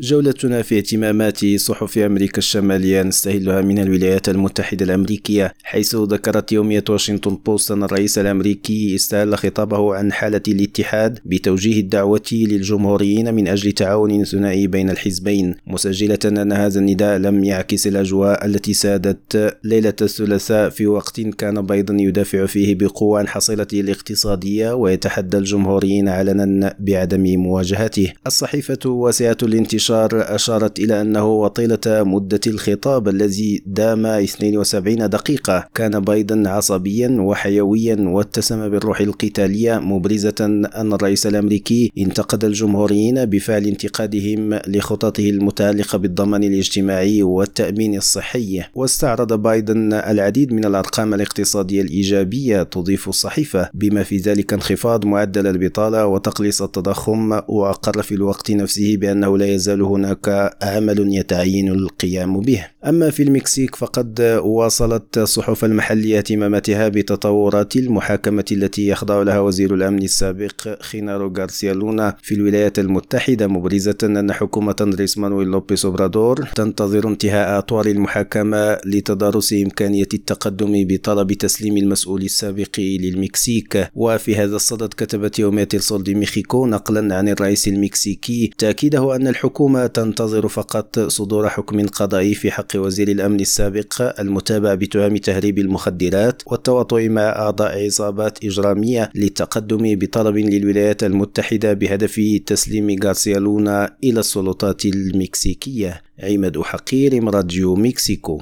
جولتنا في اهتمامات صحف أمريكا الشمالية نستهلها من الولايات المتحدة الأمريكية حيث ذكرت يومية واشنطن بوست أن الرئيس الأمريكي استهل خطابه عن حالة الاتحاد بتوجيه الدعوة للجمهوريين من أجل تعاون ثنائي بين الحزبين مسجلة أن هذا النداء لم يعكس الأجواء التي سادت ليلة الثلاثاء في وقت كان بايدن يدافع فيه بقوة عن حصيلته الاقتصادية ويتحدى الجمهوريين علنا بعدم مواجهته. الصحيفة واسعة الانتشار الانتشار أشارت إلى أنه وطيلة مدة الخطاب الذي دام 72 دقيقة. كان بايدن عصبيا وحيويا واتسم بالروح القتالية مبرزة أن الرئيس الأمريكي انتقد الجمهوريين بفعل انتقادهم لخططه المتعلقة بالضمان الاجتماعي والتأمين الصحي. واستعرض بايدن العديد من الأرقام الاقتصادية الإيجابية تضيف الصحيفة. بما في ذلك انخفاض معدل البطالة وتقليص التضخم وأقر في الوقت نفسه بأنه لا يزال يزال هناك عمل يتعين القيام به. أما في المكسيك فقد واصلت الصحف المحلية اهتماماتها بتطورات المحاكمة التي يخضع لها وزير الأمن السابق خينارو غارسيا لونا في الولايات المتحدة مبرزة أن حكومة أندريس مانويل لوبيس أوبرادور تنتظر انتهاء أطوار المحاكمة لتدارس إمكانية التقدم بطلب تسليم المسؤول السابق للمكسيك. وفي هذا الصدد كتبت يومية الصول دي ميخيكو نقلا عن الرئيس المكسيكي تأكيده أن الحكومة الحكومة تنتظر فقط صدور حكم قضائي في حق وزير الأمن السابق المتابع بتهم تهريب المخدرات والتواطؤ مع أعضاء عصابات إجرامية للتقدم بطلب للولايات المتحدة بهدف تسليم غارسيا لونا إلى السلطات المكسيكية. عماد حقير راديو مكسيكو.